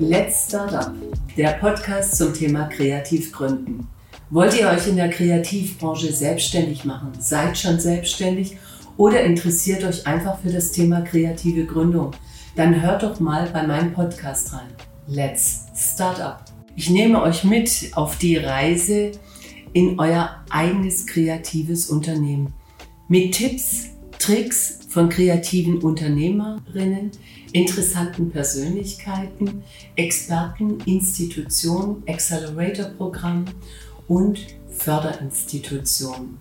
Let's Start Up, der Podcast zum Thema Kreativgründen. Wollt ihr euch in der Kreativbranche selbstständig machen? Seid schon selbstständig oder interessiert euch einfach für das Thema kreative Gründung? Dann hört doch mal bei meinem Podcast rein. Let's Start Up. Ich nehme euch mit auf die Reise in euer eigenes kreatives Unternehmen mit Tipps, Tricks von kreativen Unternehmerinnen, interessanten Persönlichkeiten, Experten, Institutionen, Accelerator-Programmen und Förderinstitutionen.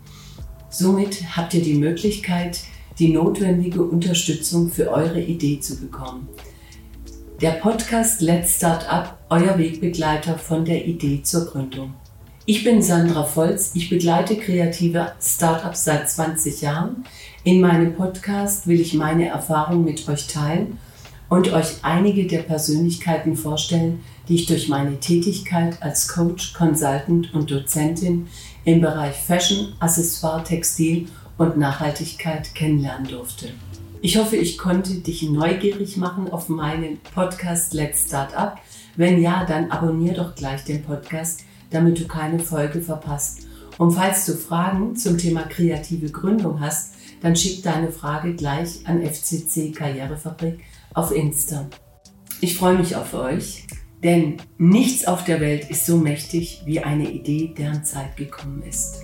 Somit habt ihr die Möglichkeit, die notwendige Unterstützung für eure Idee zu bekommen. Der Podcast Let's Start Up, euer Wegbegleiter von der Idee zur Gründung. Ich bin Sandra Volz, ich begleite kreative Startups seit 20 Jahren. In meinem Podcast will ich meine Erfahrungen mit euch teilen und euch einige der Persönlichkeiten vorstellen, die ich durch meine Tätigkeit als Coach, Consultant und Dozentin im Bereich Fashion, Accessoire, Textil und Nachhaltigkeit kennenlernen durfte. Ich hoffe, ich konnte dich neugierig machen auf meinen Podcast Let's Start Up. Wenn ja, dann abonniere doch gleich den Podcast damit du keine Folge verpasst. Und falls du Fragen zum Thema kreative Gründung hast, dann schick deine Frage gleich an FCC Karrierefabrik auf Insta. Ich freue mich auf euch, denn nichts auf der Welt ist so mächtig wie eine Idee, deren Zeit gekommen ist.